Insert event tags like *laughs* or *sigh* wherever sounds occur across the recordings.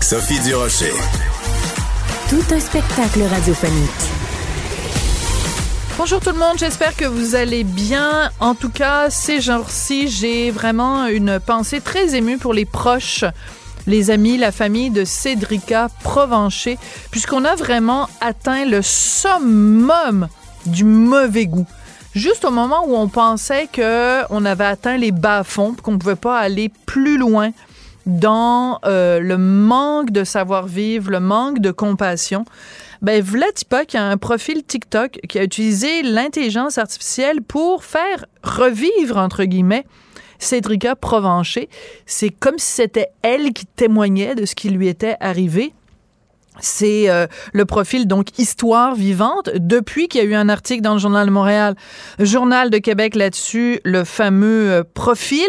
Sophie Durocher. Tout un spectacle radiophonique. Bonjour tout le monde, j'espère que vous allez bien. En tout cas, ces jours-ci, j'ai vraiment une pensée très émue pour les proches, les amis, la famille de Cédrica Provencher, puisqu'on a vraiment atteint le summum du mauvais goût. Juste au moment où on pensait que on avait atteint les bas-fonds, qu'on pouvait pas aller plus loin dans euh, le manque de savoir-vivre, le manque de compassion, ben Vladipak a un profil TikTok qui a utilisé l'intelligence artificielle pour faire revivre, entre guillemets, Cédrica Provencher. C'est comme si c'était elle qui témoignait de ce qui lui était arrivé. C'est euh, le profil donc histoire vivante. Depuis qu'il y a eu un article dans le Journal de Montréal, Journal de Québec là-dessus, le fameux euh, profil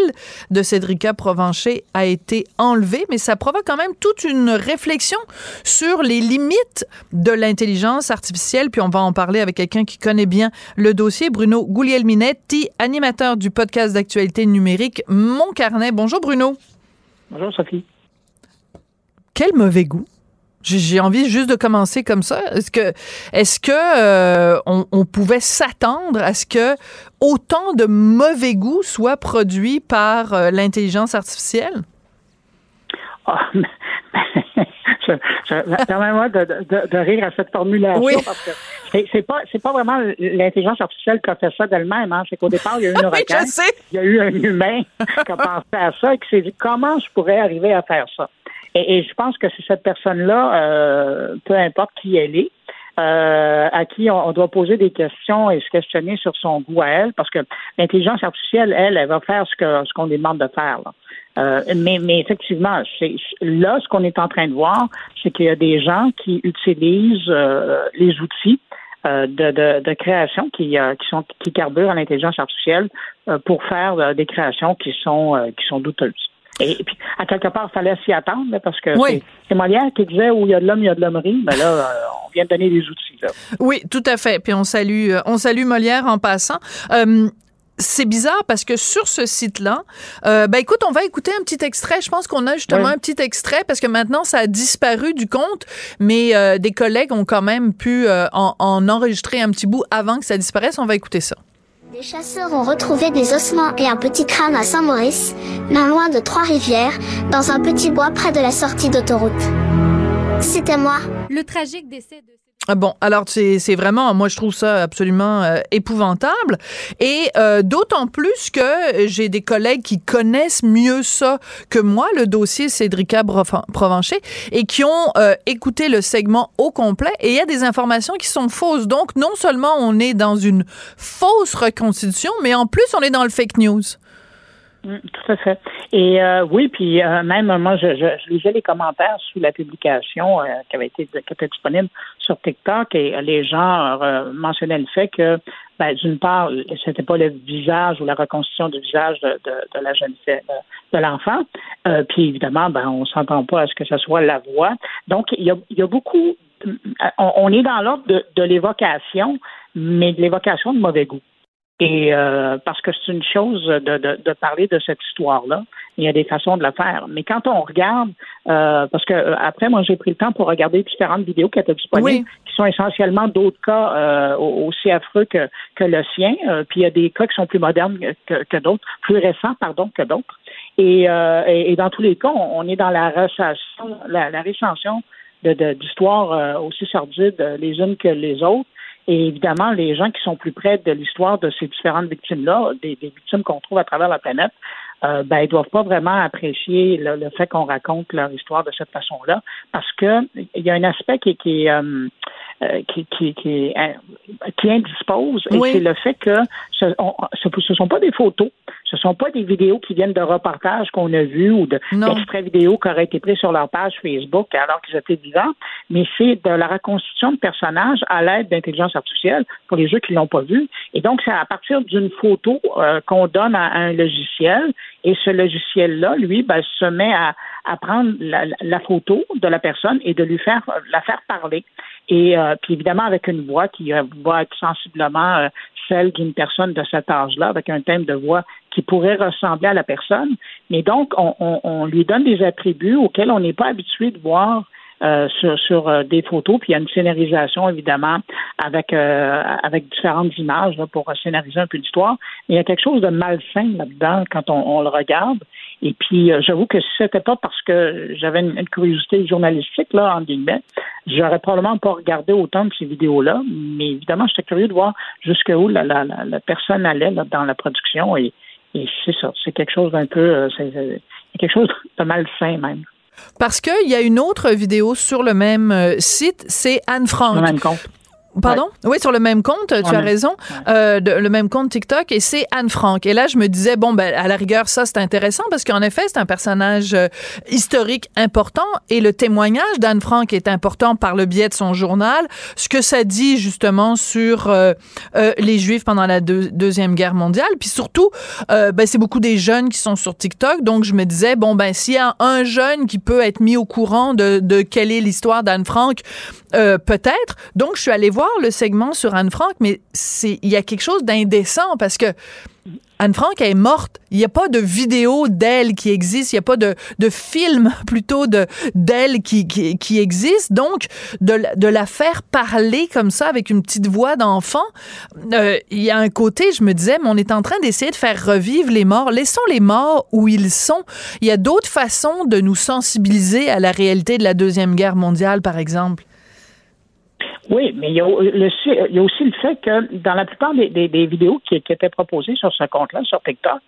de Cédrica Provencher a été enlevé, mais ça provoque quand même toute une réflexion sur les limites de l'intelligence artificielle. Puis on va en parler avec quelqu'un qui connaît bien le dossier, Bruno Guglielminetti, animateur du podcast d'actualité numérique Mon Carnet. Bonjour Bruno. Bonjour Sophie. Quel mauvais goût. J'ai envie juste de commencer comme ça. Est-ce que, est-ce que euh, on, pouvait s'attendre à ce que autant de mauvais goût soit produit par euh, l'intelligence artificielle? Ah, *laughs* Permets-moi de, de, de, rire à cette formulation parce que c'est pas c'est pas vraiment l'intelligence artificielle qui a fait ça d'elle-même. Hein. C'est qu'au départ, il y a eu une *laughs* requête, il y a eu un humain qui a pensé à ça et qui s'est dit comment je pourrais arriver à faire ça? Et, je pense que c'est cette personne-là, euh, peu importe qui elle est, euh, à qui on, doit poser des questions et se questionner sur son goût à elle, parce que l'intelligence artificielle, elle, elle va faire ce que ce qu'on demande de faire. Euh, mais, mais effectivement, là, ce qu'on est en train de voir, c'est qu'il y a des gens qui utilisent les outils de, de, de, création qui, qui sont qui carburent à l'intelligence artificielle pour faire des créations qui sont qui sont douteuses. Et puis, à quelque part, fallait s'y attendre, parce que c'est Molière qui disait où il y a de l'homme, il y a de l'hommerie. Mais là, euh, on vient de donner des outils. Là. Oui, tout à fait. Puis on salue, euh, on salue Molière en passant. Euh, c'est bizarre parce que sur ce site-là, ben écoute, on va écouter un petit extrait. Je pense qu'on a justement un petit extrait parce que maintenant ça a disparu du compte, mais des collègues ont quand même pu en, en enregistrer un petit bout avant que ça disparaisse. On va écouter ça. Des chasseurs ont retrouvé des ossements et un petit crâne à Saint-Maurice, non loin de Trois-Rivières, dans un petit bois près de la sortie d'autoroute. C'était moi. Le tragique décès de... Ah bon, alors c'est vraiment, moi je trouve ça absolument euh, épouvantable. Et euh, d'autant plus que j'ai des collègues qui connaissent mieux ça que moi, le dossier Cédrica Provencher, et qui ont euh, écouté le segment au complet. Et il y a des informations qui sont fausses. Donc non seulement on est dans une fausse reconstitution, mais en plus on est dans le fake news. Mm, tout à fait. Et euh, oui, puis euh, même moi, je, je, lisais les commentaires sous la publication euh, qui avait été qui était disponible sur TikTok et les gens mentionnaient le fait que, ben, d'une part, c'était pas le visage ou la reconstitution du visage de, de, la jeune fille, de, l'enfant. puis évidemment, ben, on s'entend pas à ce que ce soit la voix. Donc, il y a, y a beaucoup. On, on est dans l'ordre de, de l'évocation, mais de l'évocation de mauvais goût. Et euh, parce que c'est une chose de, de, de, parler de cette histoire-là. Il y a des façons de le faire. Mais quand on regarde, euh, parce que euh, après, moi, j'ai pris le temps pour regarder différentes vidéos qui étaient disponibles, qui sont essentiellement d'autres cas euh, aussi affreux que, que le sien. puis il y a des cas qui sont plus modernes que, que d'autres, plus récents, pardon, que d'autres. Et, et, dans tous les cas, on, est dans la recension, la, la récension d'histoires aussi sordides les unes que les autres. Et évidemment, les gens qui sont plus près de l'histoire de ces différentes victimes-là, des, victimes qu'on trouve à travers la planète, euh, ben, ils doivent pas vraiment apprécier le, fait qu'on raconte leur histoire de cette façon-là, parce que il y a un aspect qui, qui est euh, euh, qui, qui, qui, qui indispose, et c'est le fait que ce ne sont pas des photos, ce sont pas des vidéos qui viennent de reportages qu'on a vus ou d'extraits vidéo qui auraient été pris sur leur page Facebook alors qu'ils étaient vivants, mais c'est de la reconstitution de personnages à l'aide d'intelligence artificielle pour les jeux qui l'ont pas vu. Et donc, c'est à partir d'une photo euh, qu'on donne à un logiciel. Et ce logiciel-là, lui, ben, se met à, à prendre la, la, photo de la personne et de lui faire la faire parler. Et euh, puis évidemment avec une voix qui euh, va être sensiblement euh, celle d'une personne de cet âge-là, avec un thème de voix qui pourrait ressembler à la personne. Mais donc, on, on, on lui donne des attributs auxquels on n'est pas habitué de voir euh, sur, sur euh, des photos, puis il y a une scénarisation évidemment avec euh, avec différentes images là, pour scénariser un peu l'histoire. Mais il y a quelque chose de malsain là-dedans quand on, on, le regarde. Et puis j'avoue que si c'était pas parce que j'avais une, curiosité journalistique là en guillemets, j'aurais probablement pas regardé autant de ces vidéos-là. Mais évidemment, j'étais curieux de voir jusqu'où la, la, la, personne allait là, dans la production et, et c'est ça, c'est quelque chose d'un peu, c'est quelque chose de malsain même. Parce qu'il y a une autre vidéo sur le même euh, site, c'est Anne Frank. Pardon? Oui, sur le même compte, tu as raison, euh, de, le même compte TikTok, et c'est Anne Frank. Et là, je me disais, bon, ben, à la rigueur, ça, c'est intéressant parce qu'en effet, c'est un personnage euh, historique important et le témoignage d'Anne Frank est important par le biais de son journal. Ce que ça dit, justement, sur euh, les Juifs pendant la Deuxième Guerre mondiale. Puis surtout, ben, c'est beaucoup des jeunes qui sont sur TikTok. Donc, je me disais, bon, ben, s'il y a un jeune qui peut être mis au courant de, de quelle est l'histoire d'Anne Frank, peut-être. Donc, je suis allée voir le segment sur Anne Frank, mais c'est il y a quelque chose d'indécent parce que Anne Frank est morte. Il n'y a pas de vidéo d'elle qui existe. Il n'y a pas de, de film *laughs* plutôt de d'elle qui, qui, existe. Donc, de, de la faire parler comme ça avec une petite voix d'enfant, euh, il y a un côté, je me disais, mais on est en train d'essayer de faire revivre les morts. Laissons les morts où ils sont. Il y a d'autres façons de nous sensibiliser à la réalité de la Deuxième Guerre mondiale, par exemple. Oui, mais il y, a aussi le fait que dans la plupart des, vidéos qui, étaient proposées sur ce compte-là, sur TikTok,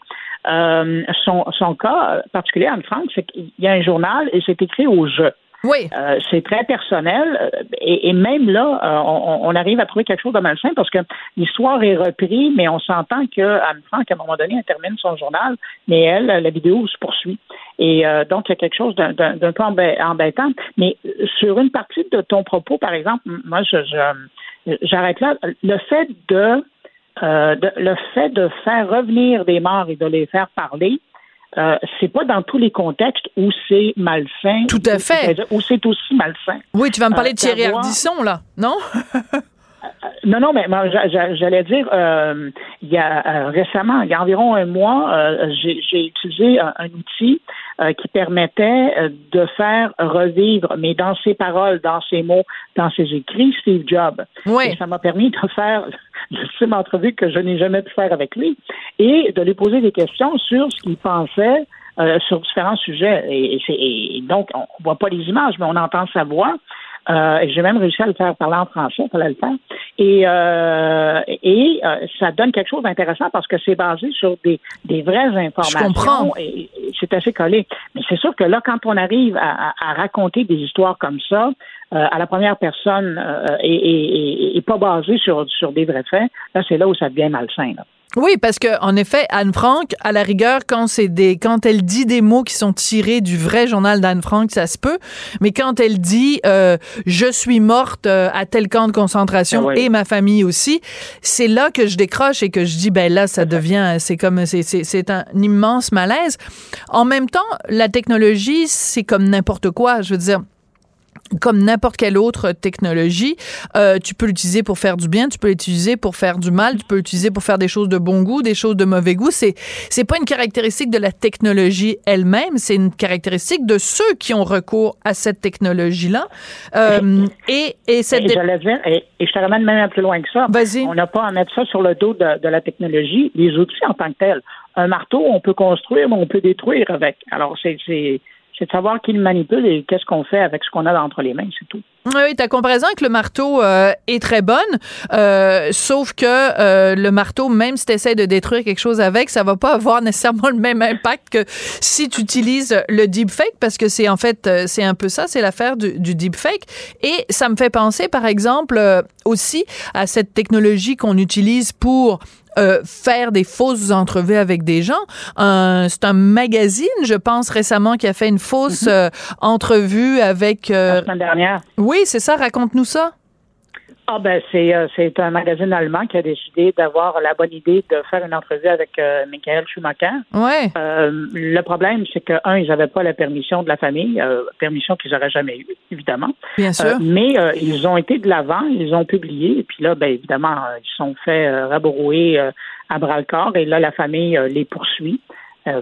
euh, son, son cas particulier, Anne Frank, c'est qu'il y a un journal et c'est écrit au jeu. Oui. Euh, c'est très personnel euh, et, même là, euh, on, arrive à trouver quelque chose de malsain parce que l'histoire est reprise, mais on s'entend que Anne Frank, à un moment donné, elle termine son journal, mais elle, la vidéo se poursuit. Et donc, il y a quelque chose d'un peu embêtant. Mais sur une partie de ton propos, par exemple, moi, je, j'arrête là. Le fait de, de, le fait de faire revenir des morts et de les faire parler, euh, c'est pas dans tous les contextes où c'est malsain. Tout à fait. Où c'est aussi malsain. Oui, tu vas me parler de euh, Thierry Ardisson, là, non? *laughs* Euh, non, non, mais j'allais dire, il y a récemment, il y a environ un mois, j'ai utilisé un, outil qui permettait de faire revivre, mais dans ses paroles, dans ses mots, dans ses écrits, Steve Jobs. Oui. Et ça m'a permis de faire *laughs* l'ultime entrevue que je n'ai jamais pu faire avec lui et de lui poser des questions sur ce qu'il pensait euh, sur différents sujets. Et, donc, on ne voit pas les images, mais on entend sa voix. Euh, et j'ai même réussi à le faire parler en français, il fallait le faire. Et, euh, et ça donne quelque chose d'intéressant parce que c'est basé sur des, des vraies informations. Je comprends. Et, c'est assez collé. Mais c'est sûr que là, quand on arrive à, raconter des histoires comme ça, euh, à la première personne euh, et, et, pas basé sur, sur des vrais faits, là, c'est là où ça devient malsain. Là. Oui, parce que en effet, Anne Frank, à la rigueur, quand c'est des, quand elle dit des mots qui sont tirés du vrai journal d'Anne Frank, ça se peut. Mais quand elle dit euh, je suis morte à tel camp de concentration ah et ma famille aussi, c'est là que je décroche et que je dis ben là, ça devient, c'est comme, c'est, c'est, c'est un immense malaise. En même temps, la technologie, c'est comme n'importe quoi. Je veux dire comme n'importe quelle autre technologie, euh, tu peux l'utiliser pour faire du bien, tu peux l'utiliser pour faire du mal, tu peux l'utiliser pour faire des choses de bon goût, des choses de mauvais goût. C'est c'est pas une caractéristique de la technologie elle-même, c'est une caractéristique de ceux qui ont recours à cette technologie-là. Euh, et et cette. Et, dire, et, je te ramène même un peu plus loin que ça. Vas-y. On n'a pas à mettre ça sur le dos de, de la technologie, les outils en tant que tels. Un marteau, on peut construire, mais on peut détruire avec. Alors c'est c'est de savoir qui le manipule et qu'est-ce qu'on fait avec ce qu'on a entre les mains, c'est tout. Oui, ta comparaison avec le marteau euh, est très bonne, euh, sauf que euh, le marteau, même si tu essaies de détruire quelque chose avec, ça va pas avoir nécessairement le même impact que si tu utilises le deepfake, parce que c'est en fait, c'est un peu ça, c'est l'affaire du, du deepfake. Et ça me fait penser, par exemple, aussi à cette technologie qu'on utilise pour euh, faire des fausses entrevues avec des gens. c'est un magazine, je pense récemment, qui a fait une fausse mhm. euh, entrevue avec. Euh, La semaine dernière. Oui, c'est ça. Raconte-nous ça. Ah ben c'est euh, c'est un magazine allemand qui a décidé d'avoir la bonne idée de faire une entrevue avec euh, Michael Schumacher. Ouais. Euh, le problème c'est que un ils n'avaient pas la permission de la famille, permission qu'ils auraient jamais eue évidemment. Bien sûr. mais ils ont été de l'avant, ils ont publié et puis là ben évidemment ils sont fait rabrouer à bras le corps et là la famille les poursuit.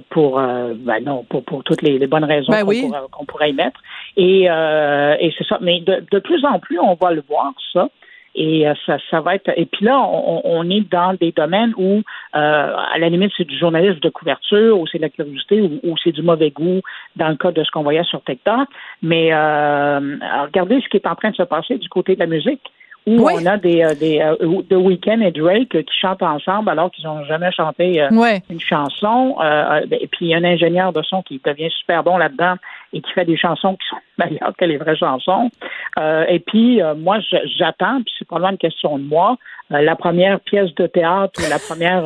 pour ben non pour, pour toutes les, bonnes raisons ben qu'on pourrait, y mettre et, et c'est ça mais de, de plus en plus on va le voir ça et euh, ça, ça va être. Et puis là, on, on est dans des domaines où, euh, à la limite, c'est du journalisme de couverture, ou c'est de la curiosité, ou, c'est du mauvais goût, dans le cas de ce qu'on voyait sur TikTok. Mais euh, regardez ce qui est en train de se passer du côté de la musique où on a des, euh, des euh, The Weeknd et Drake qui chantent ensemble alors qu'ils n'ont jamais chanté euh, une chanson. et ben, puis il y a un ingénieur de son qui devient super bon là-dedans et qui fait des chansons qui sont *laughs* meilleures que les vraies chansons. et puis moi, j'attends, puis c'est probablement une question de moi, la première pièce de théâtre ou la première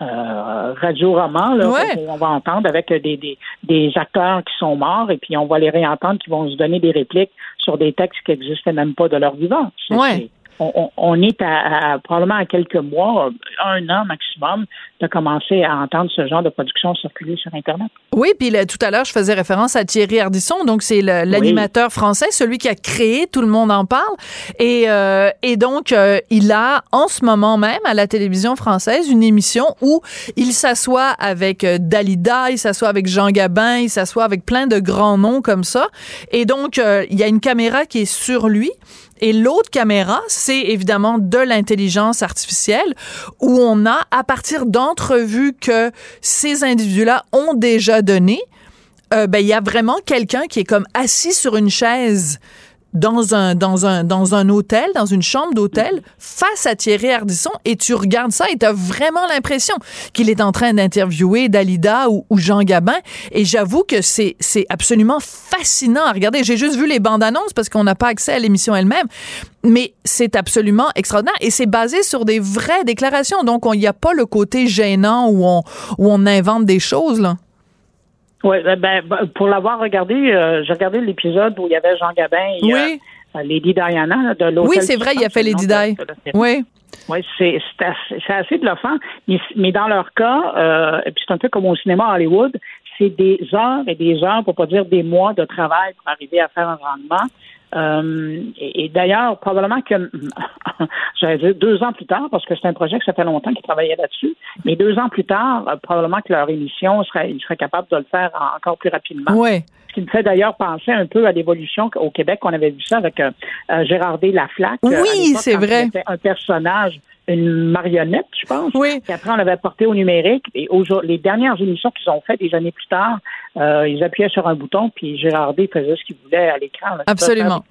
radio-roman là, on va entendre avec des, des, des acteurs qui sont morts et puis on va les réentendre qui vont se donner des répliques sur des textes qui n'existaient même pas de leur vivant. Ouais on, est à, probablement à quelques mois, un an maximum, de commencer à entendre ce genre de production circuler sur Internet. Oui, puis tout à l'heure, je faisais référence à Thierry Ardisson, donc c'est l'animateur français, celui qui a créé Tout le monde en parle. Et, euh, et donc, euh, il a en ce moment même à la télévision française une émission où il s'assoit avec euh, Dalida, il s'assoit avec Jean Gabin, il s'assoit avec plein de grands noms comme ça. Et donc, il y a une caméra qui est sur lui et l'autre caméra, c'est évidemment de l'intelligence artificielle où on a, à partir d'entrevues que ces individus-là ont déjà données, euh, ben, il y a vraiment quelqu'un qui est comme assis sur une chaise dans un, dans un, dans un hôtel, dans une chambre d'hôtel, face à Thierry Ardisson, et tu regardes ça et tu as vraiment l'impression qu'il est en train d'interviewer Dalida ou, Jean Gabin. Et j'avoue que c'est, c'est absolument fascinant à regarder. J'ai juste vu les bandes annonces parce qu'on n'a pas accès à l'émission elle-même. Mais c'est absolument extraordinaire et c'est basé sur des vraies déclarations. Donc, il n'y a pas le côté gênant où on, où on invente des choses, là. Oui, ben, ben, pour l'avoir regardé, euh, j'ai regardé l'épisode où il y avait Jean Gabin et oui. euh, Lady Diana de l'hôtel. Oui, c'est vrai, il a fait Lady Di. Oui. Oui, c'est assez, assez bluffant, mais, mais dans leur cas, euh, et puis c'est un peu comme au cinéma à Hollywood, c'est des heures et des heures, pour pas dire des mois de travail pour arriver à faire un rendement. Euh, et, d'ailleurs, probablement que, *laughs* j'allais dire deux ans plus tard, parce que c'est un projet que ça fait longtemps qu'ils travaillaient là-dessus, mais deux ans plus tard, euh, probablement que leur émission serait, ils seraient capables de le faire encore plus rapidement. Oui. Qui me fait d'ailleurs penser un peu à l'évolution au Québec. On avait vu ça avec euh, Gérard D. Laflaque. Oui, c'est vrai. C'était un personnage une marionnette, je pense. Oui. Puis après, on l'avait porté au numérique. Et les dernières émissions qu'ils ont faites des années plus tard, euh, ils appuyaient sur un bouton, puis Gérard D faisait ce qu'il voulait à l'écran. Absolument.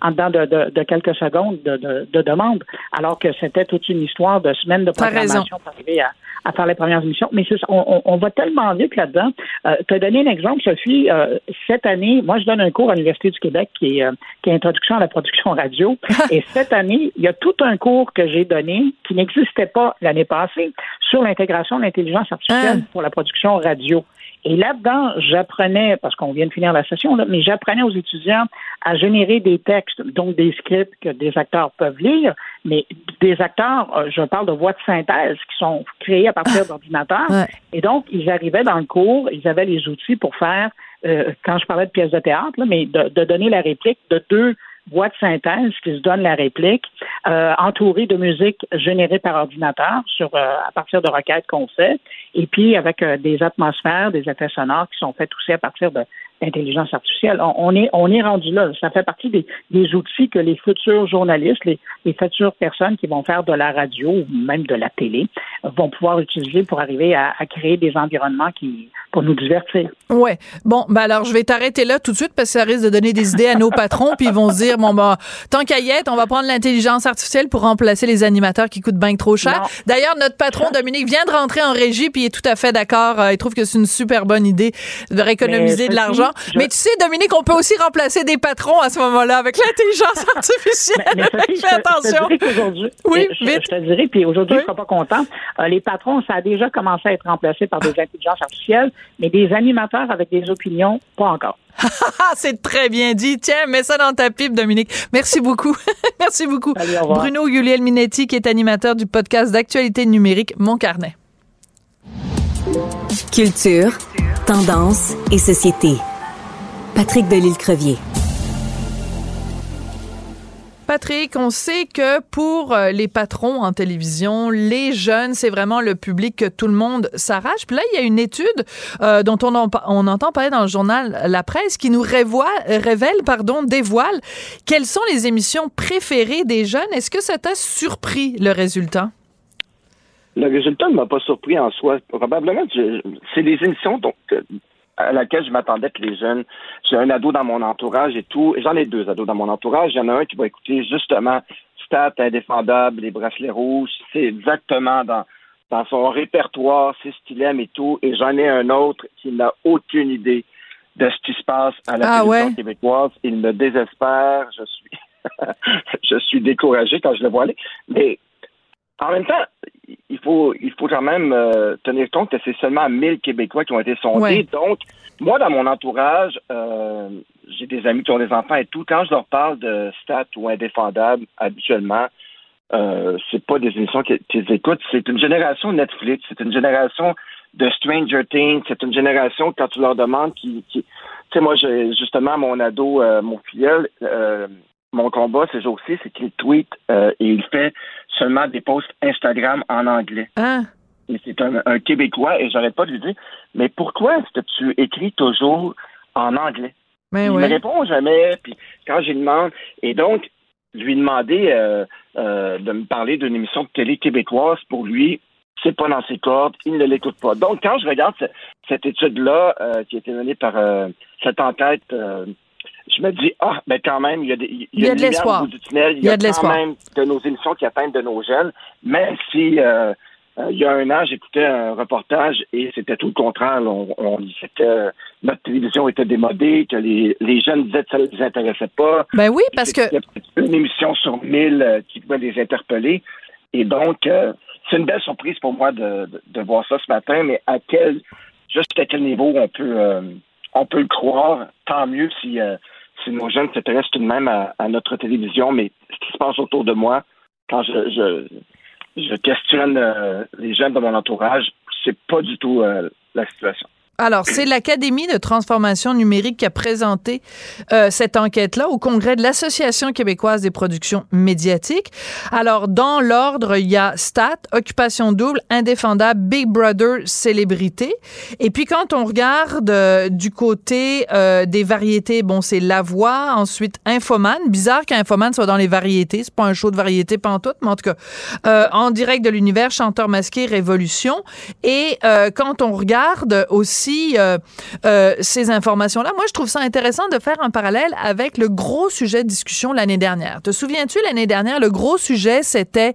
En dedans de, de, quelques secondes de, de, demande, alors que c'était toute une histoire de semaines de programmation pour arriver à, à faire les premières émissions. Mais on, on, va tellement vite là-dedans. Euh, te donner un exemple, Sophie. Euh, cette année, moi, je donne un cours à l'Université du Québec qui est, euh, qui est Introduction à la production radio. *laughs* et cette année, il y a tout un cours que j'ai donné qui n'existait pas l'année passée sur l'intégration de l'intelligence artificielle ah. pour la production radio. Et là-dedans, j'apprenais, parce qu'on vient de finir la session, là, mais j'apprenais aux étudiants à générer des textes, donc des scripts que des acteurs peuvent lire, mais des acteurs, euh, je parle de voix de synthèse qui sont créées à partir ah. d'ordinateurs. Et donc, ils arrivaient dans le cours, ils avaient les outils pour faire, euh, quand je parlais de pièces de théâtre, là, mais de, de donner la réplique de deux de synthèse qui se donne la réplique, euh, entourée de musique générée par ordinateur sur euh, à partir de requêtes qu'on fait, et puis avec euh, des atmosphères, des effets sonores qui sont faits aussi à partir de l'intelligence artificielle. On, est, on est rendu là. Ça fait partie des, des outils que les futurs journalistes, les, les, futures personnes qui vont faire de la radio ou même de la télé vont pouvoir utiliser pour arriver à, à créer des environnements qui pour nous divertir. Ouais. Bon, ben alors je vais t'arrêter là tout de suite parce que ça risque de donner des idées à nos patrons puis ils vont se dire bon bah tant qu'à y être, on va prendre l'intelligence artificielle pour remplacer les animateurs qui coûtent bien trop cher. D'ailleurs, notre patron Dominique vient de rentrer en régie puis il est tout à fait d'accord. Euh, il trouve que c'est une super bonne idée de rééconomiser de l'argent. Mais tu sais, Dominique, on peut aussi remplacer des patrons à ce moment-là avec l'intelligence *laughs* artificielle. Fais attention. oui, je, vite. je, te dirais, puis aujourd'hui, oui. je ne pas content. Euh, les patrons, ça a déjà commencé à être remplacé par des intelligences artificielles, mais des animateurs avec des opinions, pas encore. *laughs* c'est très bien dit. Tiens, mets ça dans ta pipe, Dominique. Merci beaucoup. *laughs* Merci beaucoup. Bruno Guliel Minetti, qui est animateur du podcast d'actualité numérique Mon Carnet. Culture, tendance et société. Patrick Delisle-Crevier. Patrick, on sait que pour euh, les patrons en télévision, les jeunes, c'est vraiment le public que tout le monde s'arrache. Puis là, il y a une étude euh, dont on, en, on, entend parler dans le journal La Presse qui nous révèle, pardon, dévoile quelles sont les émissions préférées des jeunes. Est-ce que ça t'a surpris le résultat? Le résultat ne m'a pas surpris en soi. Probablement, c'est les émissions donc, à laquelle je m'attendais que les jeunes. J'ai un ado dans mon entourage et tout. J'en ai deux ados dans mon entourage. Il y en a un qui va écouter justement Stat indéfendable, les bracelets rouges. C'est exactement dans, dans son répertoire, c'est ce qu'il aime et tout. Et j'en ai un autre qui n'a aucune idée de ce qui se passe à la ah, télévision québécoise. Il me désespère. Je suis, *laughs* je suis découragé quand je le vois aller. Mais en même temps, il faut, il faut quand même euh, tenir compte que c'est seulement 1000 Québécois qui ont été sondés. Donc, moi, dans mon entourage, euh, j'ai des amis qui ont des enfants et tout. Quand je leur parle de stats ou indéfendables, habituellement, euh, c'est pas des émissions qu'ils écoutent. C'est une génération Netflix, c'est une génération de Stranger Things, c'est une génération quand tu leur demandes qui, qui tu sais, moi, j'ai justement mon ado, euh, mon filleul, mon combat ces jours-ci, c'est qu'il tweet et il fait seulement des posts Instagram en anglais. Ah. Et c'est un, Québécois et j'arrête pas de lui dire, mais pourquoi est-ce que tu écris toujours en anglais? Mais il me répond jamais. Puis quand je lui demande, et donc lui demander euh, euh, de me parler d'une émission de télé québécoise pour lui, c'est pas dans ses cordes, il ne l'écoute pas. Donc quand je regarde cette, étude-là euh, qui a été menée par cette enquête je me dis, ah, ben quand même, il y a, des, il y a, de l'espoir. Il y a, quand même de nos émissions qui atteignent de nos jeunes, même si euh, euh, il y a un an, j'écoutais un reportage et c'était tout le contraire. On, on, disait que notre télévision était démodée, que les, les jeunes disaient que ça ne les intéressait pas. Ben oui, parce que... Une émission sur mille euh, qui pouvait les interpeller. Et donc, c'est une belle surprise pour moi de, de, voir ça ce matin, mais à quel, juste à quel niveau on peut, on peut le croire, tant mieux si si nos jeunes s'intéressent tout de même à, notre télévision, mais ce qui se passe autour de moi, quand je, je, questionne euh, les jeunes de mon entourage, c'est pas du tout euh, la situation. Alors, c'est l'Académie de transformation numérique qui a présenté euh, cette enquête-là au congrès de l'Association québécoise des productions médiatiques. Alors, dans l'ordre, il y a Stat, Occupation double, Indéfendable, Big Brother, Célébrité. Et puis, quand on regarde euh, du côté euh, des variétés, bon, c'est La Voix, ensuite Infoman. Bizarre qu'Infoman soit dans les variétés. C'est pas un show de variété pantoute, mais en tout cas, en direct de l'univers, Chanteur masqué, Révolution. Et quand on regarde aussi euh, euh, ces informations-là. Moi, je trouve ça intéressant de faire un parallèle avec le gros sujet de discussion l'année dernière. Te souviens-tu, l'année dernière, le gros sujet, c'était,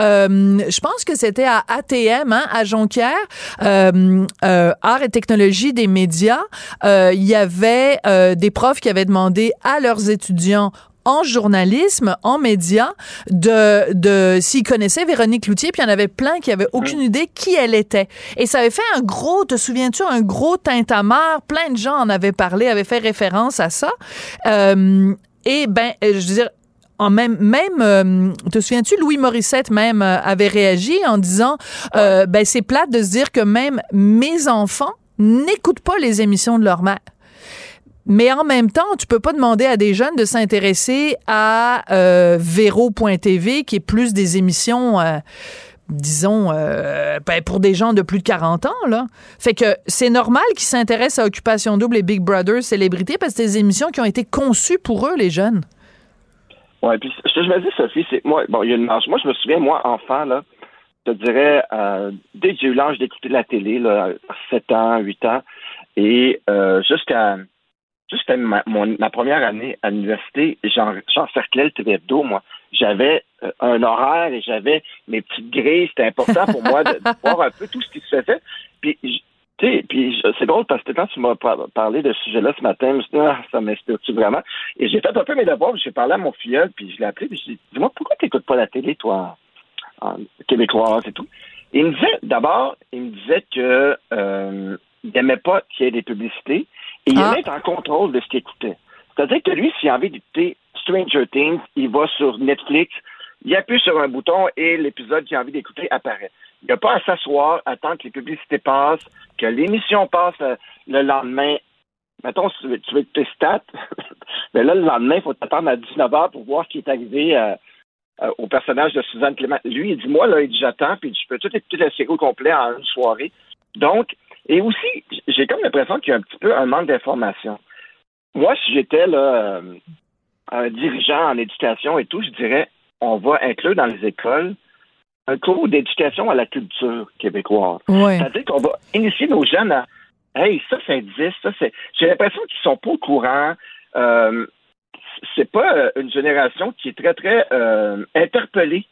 euh, je pense que c'était à ATM, hein, à Jonquière, Art et technologie des médias. Il y avait des profs qui avaient demandé à leurs étudiants en journalisme, en médias, de, de s'ils connaissaient Véronique Loutier, puis il y en avait plein qui avaient aucune idée qui elle était. Et ça avait fait un gros, te souviens-tu, un gros tintamarre. Plein de gens en avaient parlé, avaient fait référence à ça. Euh, et ben, je veux dire, en même, même euh, te souviens-tu, Louis Morissette même euh, avait réagi en disant, euh, ben c'est plate de se dire que même mes enfants n'écoutent pas les émissions de leur mère. Mais en même temps, tu peux pas demander à des jeunes de s'intéresser à euh, Véro.tv, qui est plus des émissions euh, disons, euh, ben, pour des gens de plus de 40 ans, là. Fait que c'est normal qu'ils s'intéressent à Occupation Double et Big Brother Célébrité parce que c'est des émissions qui ont été conçues pour eux, les jeunes. Oui, puis ce que je me dis, Sophie, c'est moi, bon, il y a une marge. Moi, je me souviens, moi, enfant, là, je te dirais, euh, dès que j'ai eu l'âge d'écouter la télé, là, à 7 ans, 8 ans, et jusqu'à ma, ma première année à l'université, j'encerclais le TVF2, moi. J'avais euh, un horaire et j'avais mes petites grilles. C'était important pour moi de, *laughs* voir un peu tout ce qui se faisait. Puis, tu sais, puis c'est drôle parce que quand tu m'as parlé de ce sujet-là ce matin, je me suis dit, ah, ça m'inspire-tu vraiment? Et j'ai fait un peu mes devoirs, j'ai parlé à mon filleul, puis je l'ai appelé, puis je lui ai dit, dis-moi, pourquoi tu n'écoutes pas la télé, toi, en, québécoise et tout? il me disait, d'abord, il me disait que euh, il n'aimait pas qu'il y ait des publicités et il ah. aimait être en contrôle de ce qu'il écoutait. C'est-à-dire que lui, s'il a envie d'écouter Stranger Things, il va sur Netflix, il appuie sur un bouton et l'épisode qu'il a envie d'écouter apparaît. Il n'a pas à s'asseoir, attendre que les publicités passent, que l'émission passe euh, le lendemain. Mettons, tu veux, tu veux tes stats, mais là, le lendemain, il faut t'attendre à 19h pour voir ce qui est arrivé euh, euh, au personnage de Suzanne Clément. Lui, il dit, moi, là, il dit, j'attends, puis je peux tout écouter la série au complet en une soirée. Donc, et aussi, j'ai comme l'impression qu'il y a un petit peu un manque d'information. Moi, si j'étais là euh, un dirigeant en éducation et tout, je dirais on va inclure dans les écoles un cours d'éducation à la culture québécoise. C'est-à-dire qu'on va initier nos jeunes à Hey, ça, ça existe, ça, c'est. J'ai l'impression qu'ils sont pas au courant. Euh, c'est pas une génération qui est très, très euh, interpellée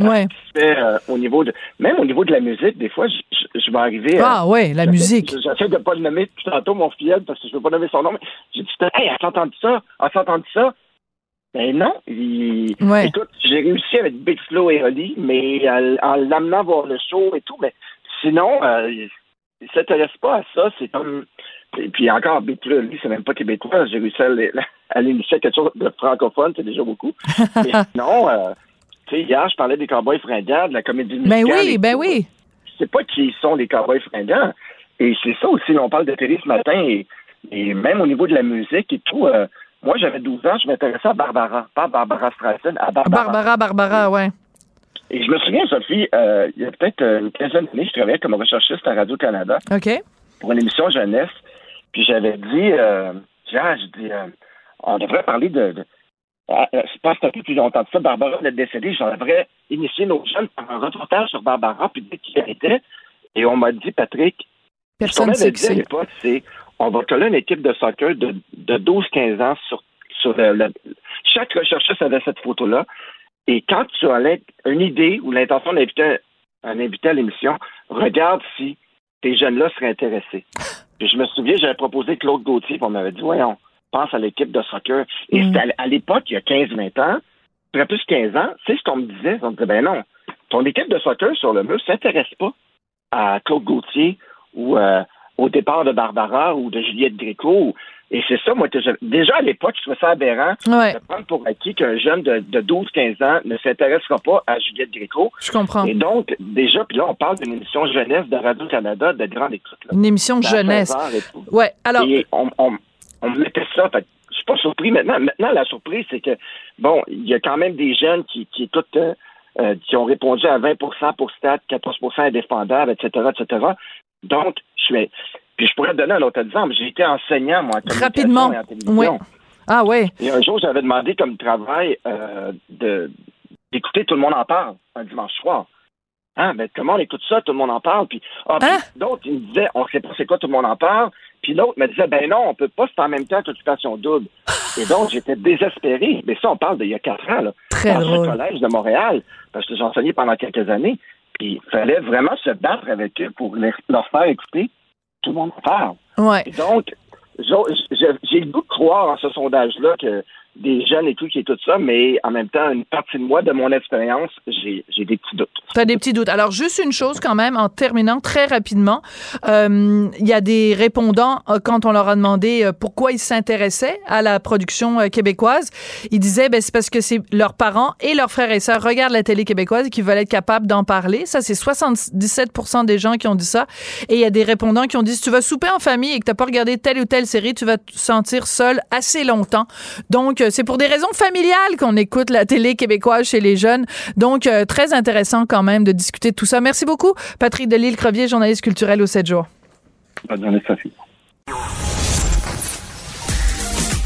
Ouais. Euh, au niveau de, même au niveau de la musique, des fois, je, je, vais arriver. Ah ouais, la musique. J'essaie de pas le nommer tout tantôt mon filleul parce que je veux pas nommer son nom, mais j'ai dit, hey, elle entendu ça, elle entendu ça. Ben non. Écoute, j'ai réussi avec Big Slow et Holly, mais en l'amenant voir le show et tout, mais sinon, euh, il s'intéresse pas à ça. C'est comme. Et puis encore, Big Slow et Holly, c'est même pas québécois. J'ai réussi à l'initier *laughs* quelque chose de francophone, c'est déjà beaucoup. *laughs* mais sinon, euh, tu sais, hier, je parlais des Cowboys fringants, de la comédie ben musicale. Ben oui, ben oui. C'est pas qui sont les Cowboys fringants. Et c'est ça aussi, on parle de télé ce matin, et, même au niveau de la musique et tout. Euh, moi, j'avais 12 ans, je m'intéressais à Barbara, pas Barbara Streisand, à Barbara. Barbara, Barbara, ouais. Et je me souviens, Sophie, euh, il y a peut-être une quinzaine d'années, je travaillais comme recherchiste à Radio-Canada. OK. Pour une émission jeunesse. Puis j'avais dit, euh, je dis, euh, on devrait parler de, ah, je pense un peu plus longtemps que ça, Barbara est décédée, j'aimerais initier nos jeunes par un reportage sur Barbara, puis dès qu'il était, et on m'a dit, Patrick, Personne ce qu'on dit à l'époque, c'est on va coller une équipe de soccer de, de 12-15 ans sur, sur le, Chaque recherchiste avait cette photo-là, et quand tu as une idée ou l'intention d'inviter un, invité à l'émission, regarde si tes jeunes-là seraient intéressés. *laughs* je me souviens, j'avais proposé Claude Gauthier, puis on m'avait dit, voyons, pense à l'équipe de soccer. Et mm. à l'époque, il y a 15-20 ans, plus 15 ans, c'est ce qu'on me disait. On me disait, ben non, ton équipe de soccer sur le mur s'intéresse pas à Claude Gauthier ou euh, au départ de Barbara ou de Juliette Gréco. Et c'est ça, moi, que déjà à l'époque, je trouvais ça aberrant de prendre pour acquis qu'un jeune de, 12-15 ans ne s'intéressera pas à Juliette Gréco. Je comprends. Et donc, déjà, puis là, on parle d'une émission jeunesse de Radio-Canada de grande écoute. Une émission jeunesse. Ouais, alors on me mettait ça. Fait, je suis pas surpris maintenant. Maintenant, la surprise, c'est que, bon, il y a quand même des jeunes qui, qui écoutent, euh, euh, qui ont répondu à 20% pour Stade, 14 indéfendable, etc., etc. Donc, je suis. Puis je pourrais te donner un autre exemple. J'ai été enseignant, moi, en Rapidement. Et en télévision. Ah ouais. Et un jour, j'avais demandé comme travail euh, de d'écouter Tout le monde en parle un dimanche soir. Hein, ben, comment on écoute ça, tout le monde en parle. Puis, ah, hein? d'autres, ils me disaient, on sait pas c'est quoi, tout le monde en parle. Puis l'autre me disait, ben non, on peut pas, c'est en même temps qu'occupation double. Et donc, j'étais désespéré. Mais ça, on parle d'il y a quatre ans, là. Très dans drôle. le collège de Montréal, parce que j'ai enseigné pendant quelques années. Puis, il fallait vraiment se battre avec eux pour leur faire écouter. Tout le monde parle. Ouais. Et donc, j'ai le goût de croire en ce sondage-là que des jeunes et tout qui est tout ça, mais en même temps, une partie de moi, de mon expérience, j'ai des petits doutes. Tu as des petits doutes. Alors, juste une chose quand même, en terminant très rapidement, euh, il y a des répondants, euh, quand on leur a demandé euh, pourquoi ils s'intéressaient à la production québécoise, ils disaient, ben, c'est parce que c'est leurs parents et leurs frères et sœurs regardent la télé québécoise et qui veulent être capables d'en parler. Ça, c'est 77 des gens qui ont dit ça. Et il y a des répondants qui ont dit, si tu vas souper en famille et que tu n'as pas regardé telle ou telle série, tu vas te sentir seul assez longtemps. Donc, c'est pour des raisons familiales qu'on écoute la télé québécoise chez les jeunes. Donc, très intéressant quand même de discuter de tout ça. Merci beaucoup, Patrick Delisle-Crevier, journaliste culturel au 7 jours. Bonne journée, Sophie.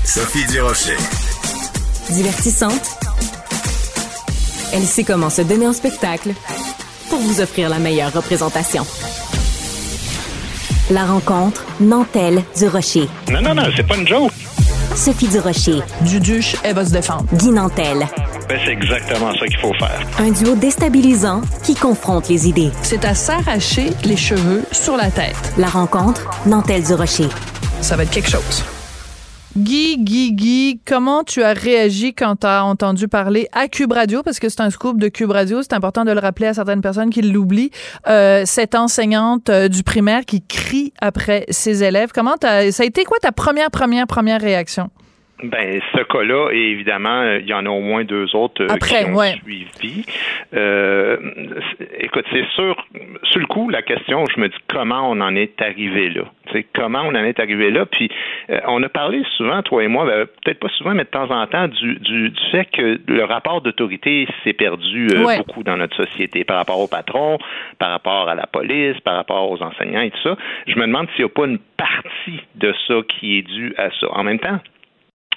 Sophie Durocher. Divertissante. Elle sait comment se donner en spectacle pour vous offrir la meilleure représentation. La rencontre Nantel du Rocher. Non, non, non, c'est pas une joke. Sophie du Rocher. Duduche, elle va se défendre. Guy Nantel. Ben, c'est exactement ça qu'il faut faire. Un duo déstabilisant qui confronte les idées. C'est à s'arracher les cheveux sur la tête. La rencontre Nantel du Rocher. Ça va être quelque chose. Guy, Guy, Guy, comment tu as réagi quand tu as entendu parler à Cube Radio, parce que c'est un scoop de Cube Radio, c'est important de le rappeler à certaines personnes qui l'oublient, euh, cette enseignante euh, du primaire qui crie après ses élèves. Comment ça a été quoi ta première, première, première réaction? Ben, ce cas-là, et évidemment, euh, il y en a au moins deux autres euh, Après, qui ont ouais. suivi. Euh, écoute, c'est sûr, sur le coup, la question, je me dis comment on en est arrivé là. sais, comment on en est arrivé là. Puis, euh, on a parlé souvent, toi et moi, ben, peut-être pas souvent, mais de temps en temps, du, du, du fait que le rapport d'autorité s'est perdu euh, Ouais. beaucoup dans notre société par rapport au patron, par rapport à la police, par rapport aux enseignants et tout ça. Je me demande s'il n'y a pas une partie de ça qui est due à ça. En même temps,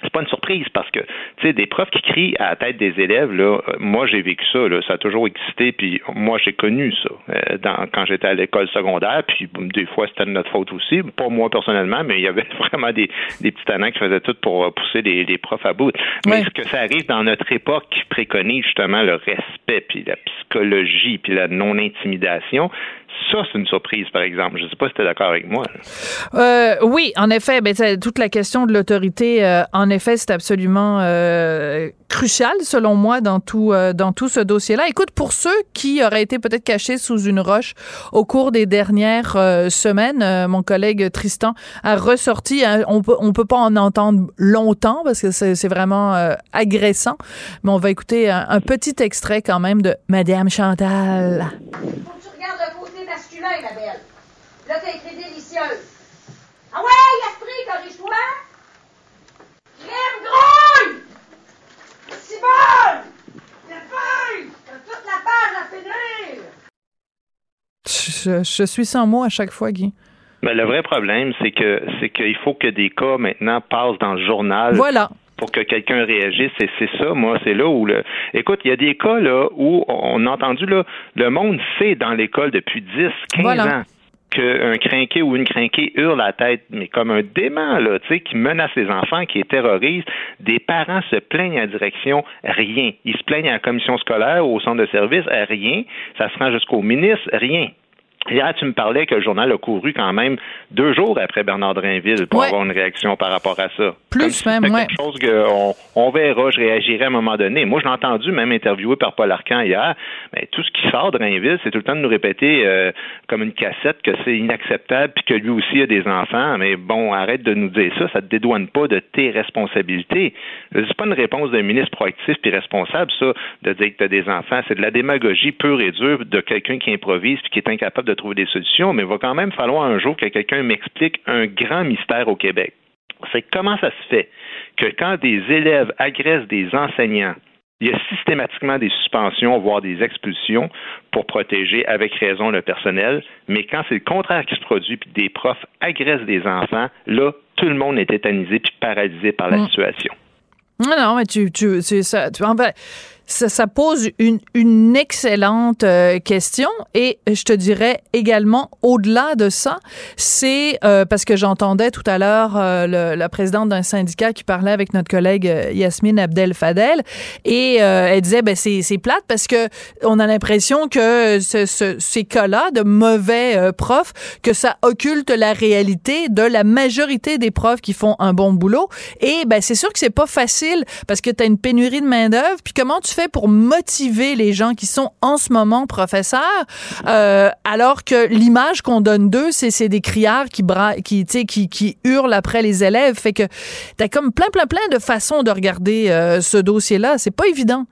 c'est pas une surprise parce que tu sais des profs qui crient à la tête des élèves là euh, moi j'ai vécu ça là ça a toujours existé puis moi j'ai connu ça euh, dans, quand j'étais à l'école secondaire puis des fois c'était de notre faute aussi pas moi personnellement mais il y avait *laughs* vraiment des, des petits tannants qui faisaient tout pour euh, pousser les, les profs à bout. Mais est-ce que ça arrive dans notre époque qui préconise justement le respect puis la psychologie puis la non intimidation ça c'est une surprise par exemple je sais pas si tu es d'accord avec moi. Euh, oui, en effet, ben, toute la question de l'autorité, euh, en effet, c'est absolument euh, crucial, selon moi, dans tout, dans tout ce dossier-là. Écoute, pour ceux qui auraient été peut-être cachés sous une roche au cours des dernières semaines, mon collègue Tristan a ressorti, hein, on on peut pas en entendre longtemps parce que c'est vraiment agressant, mais on va écouter un petit extrait quand même de Madame Chantal. Faut que tu regardes le masculin, ma belle. Là, t'as écrit délicieuse. Ah ouais, Astrid, corrige-toi. Crème grouille! C'est bon! La feuille! T'as toute la page à finir! Je, je suis sans mots à chaque fois, Guy. Ben, le vrai problème, c'est que c'est qu'il faut que des cas maintenant passent dans le journal Voilà. Pour que quelqu'un réagisse. Et c'est ça, moi, c'est là où le. Écoute, il y a des cas là où on a entendu là, le monde sait dans l'école depuis 10, 15 Voilà. ans qu'un crinqué ou une crinquée hurle à la tête, mais comme un dément, là, tu sais, qui menace les enfants, qui les terrorise. Des parents se plaignent à la direction, rien. Ils se plaignent à la commission scolaire ou au centre de service, rien. Ça se rend jusqu'au ministre, rien. Hier, tu me parlais que le journal a couru quand même deux jours après Bernard Drinville pour Ouais. avoir une réaction par rapport à ça. Plus Comme même, ouais. quelque chose qu'on on verra, je réagirai à un moment donné. Moi, je l'ai entendu même interviewé par Paul Arcan hier. Mais tout ce qui sort de Drainville, c'est tout le temps de nous répéter euh, comme une cassette que c'est inacceptable puis que lui aussi a des enfants. Mais bon, arrête de nous dire ça. Ça te dédouane pas de tes responsabilités. C'est pas une réponse d'un ministre proactif puis responsable, ça, de dire que tu as des enfants. C'est de la démagogie pure et dure de quelqu'un qui improvise puis qui est incapable de trouver des solutions. Mais il va quand même falloir un jour que quelqu'un m'explique un grand mystère au Québec c'est comment ça se fait que quand des élèves agressent des enseignants, il y a systématiquement des suspensions, voire des expulsions pour protéger avec raison le personnel, mais quand c'est le contraire qui se produit, puis des profs agressent des enfants, là, tout le monde est tétanisé puis paralysé par la Mm. situation. Non, non, mais tu, tu, ça, tu, en fait, ça, ça pose une, une excellente euh, question et je te dirais également au-delà de ça, c'est euh, parce que j'entendais tout à l'heure euh, la présidente d'un syndicat qui parlait avec notre collègue euh, Yasmine Abdel Fadel et euh, elle disait ben c'est c'est plate parce que on a l'impression que ce, ce- ces cas-là de mauvais profs que ça occulte la réalité de la majorité des profs qui font un bon boulot et ben c'est sûr que c'est pas facile parce que tu as une pénurie de main-d'œuvre puis comment pour motiver les gens qui sont en ce moment professeurs euh, alors que l'image qu'on donne d'eux c'est des criards qui bra qui qui qui hurlent après les élèves. Fait que tu as comme plein plein plein de façons de regarder euh, ce dossier là c'est pas évident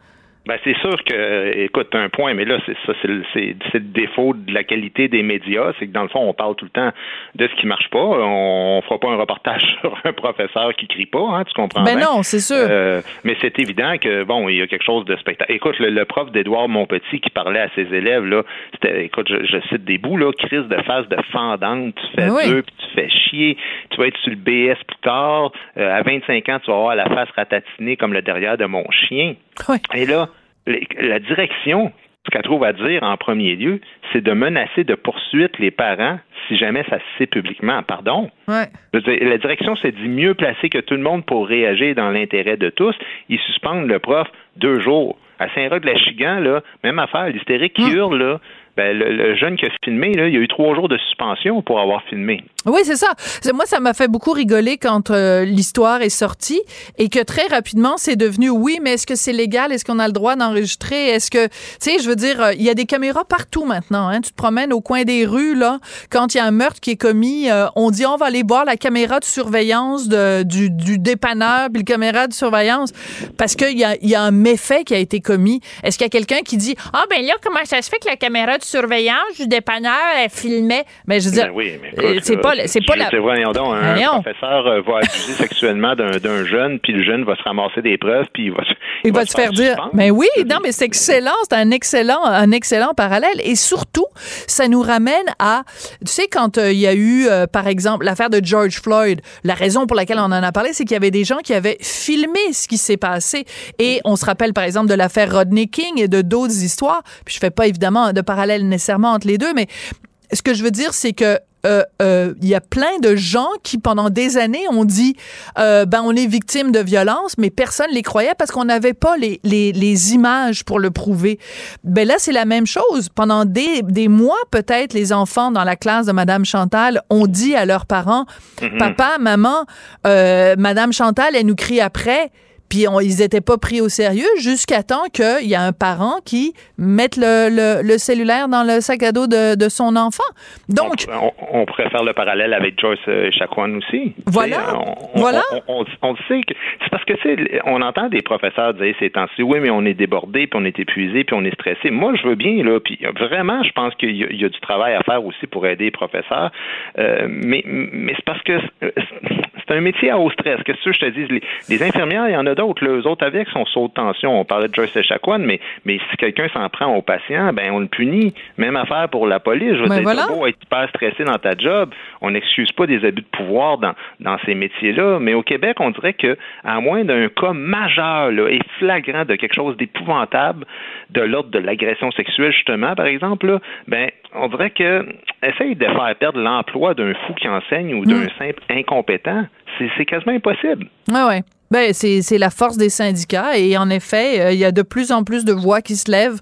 Ben c'est sûr que, écoute, un point, mais là, c'est ça, c'est le, c'est, le défaut de la qualité des médias, c'est que dans le fond, on parle tout le temps de ce qui marche pas. On, fera pas un reportage *laughs* sur un professeur qui crie pas, hein, tu comprends Ben non, c'est sûr. Euh, mais c'est évident que bon, il y a quelque chose de spectaculaire. Écoute, le, prof d'Édouard Montpetit qui parlait à ses élèves là, c'était, écoute, je, cite des bouts là, crise de face de fendante, tu fais ben deux, puis tu fais chier, tu vas être sur le BS plus tard. Euh, à 25 ans, tu vas avoir la face ratatinée comme le derrière de mon chien. Et là, la direction, ce qu'elle trouve à dire en premier lieu, c'est de menacer de poursuite les parents si jamais ça se sait publiquement. Pardon? la direction s'est dit mieux placée que tout le monde pour réagir dans l'intérêt de tous. Ils suspendent le prof deux jours. À Saint-Roch-de-la-Chigan, là, même affaire, l'hystérique qui hum. hurle, là, ben, le, jeune qui a filmé, là, il y a eu trois jours de suspension pour avoir filmé. Oui, c'est ça. Moi, ça m'a fait beaucoup rigoler quand euh, l'histoire est sortie et que très rapidement, c'est devenu oui, mais est-ce que c'est légal? Est-ce qu'on a le droit d'enregistrer? Est-ce que, tu sais, je veux dire, euh, il y a des caméras partout maintenant. Hein? Tu te promènes au coin des rues, là, quand il y a un meurtre qui est commis, euh, on dit on va aller voir la caméra de surveillance de, du, du dépanneur, puis la caméra de surveillance, parce qu'il y a, y a un méfait qui a été commis. Est-ce qu'il y a quelqu'un qui dit, ah, ben là, comment ça se fait que la caméra de surveillance du dépanneur, elle filmait? Mais je veux dire, ben c'est pas c'est pas la. Voyons donc, un professeur euh, va abuser sexuellement d'un jeune, puis le jeune va se ramasser des preuves, puis il va, il, va, se faire, dire. Mais oui, non, mais c'est excellent, c'est un excellent, un excellent parallèle, et surtout, ça nous ramène à, tu sais, quand euh, il y a eu, euh, par exemple, l'affaire de George Floyd, la raison pour laquelle on en a parlé, c'est qu'il y avait des gens qui avaient filmé ce qui s'est passé, et on se rappelle, par exemple, de l'affaire Rodney King et de d'autres histoires. Puis je fais pas évidemment de parallèle nécessairement entre les deux, mais ce que je veux dire, c'est que euh, euh, il y a plein de gens qui pendant des années ont dit euh, ben on est victime de violence mais personne les croyait parce qu'on n'avait pas les, les, les, images pour le prouver. Ben là c'est la même chose. Pendant des, des mois peut-être les enfants dans la classe de madame Chantal ont dit à leurs parents mm-hmm. papa maman madame Chantal elle nous crie après puis ils n'étaient pas pris au sérieux jusqu'à temps qu'il y a un parent qui mette le, le, cellulaire dans le sac à dos de, de son enfant. Donc, on, pourrait faire le parallèle avec Joyce Chacoan aussi. Voilà. voilà. On, sait que c'est parce que c'est on entend des professeurs dire ces temps-ci, oui, mais on est débordé, puis on est épuisé, puis on est stressé. Moi, je veux bien là, puis vraiment, je pense qu'il y, a du travail à faire aussi pour aider les professeurs. Euh, mais mais c'est parce que c'est un métier à haut stress. Qu'est-ce que je te dis les, les infirmières, il y en a d'autres autres. Les autres avec son saut de tension. On parlait de Joyce Echaquan, mais, mais si quelqu'un s'en prend au patient, ben on le punit. Même affaire pour la police. Je veux ben dire, beau être hyper stressé dans ta job. On n'excuse pas des abus de pouvoir dans, dans ces métiers-là. Mais au Québec, on dirait que, à moins d'un cas majeur là, et flagrant de quelque chose d'épouvantable, de l'ordre de l'agression sexuelle, justement, par exemple, là, ben on dirait que essaye de faire perdre l'emploi d'un fou qui enseigne ou d'un mm. simple incompétent. C'est quasiment impossible. Ah ouais. Ben, c'est la force des syndicats et en effet, euh, il y a de plus en plus de voix qui se lèvent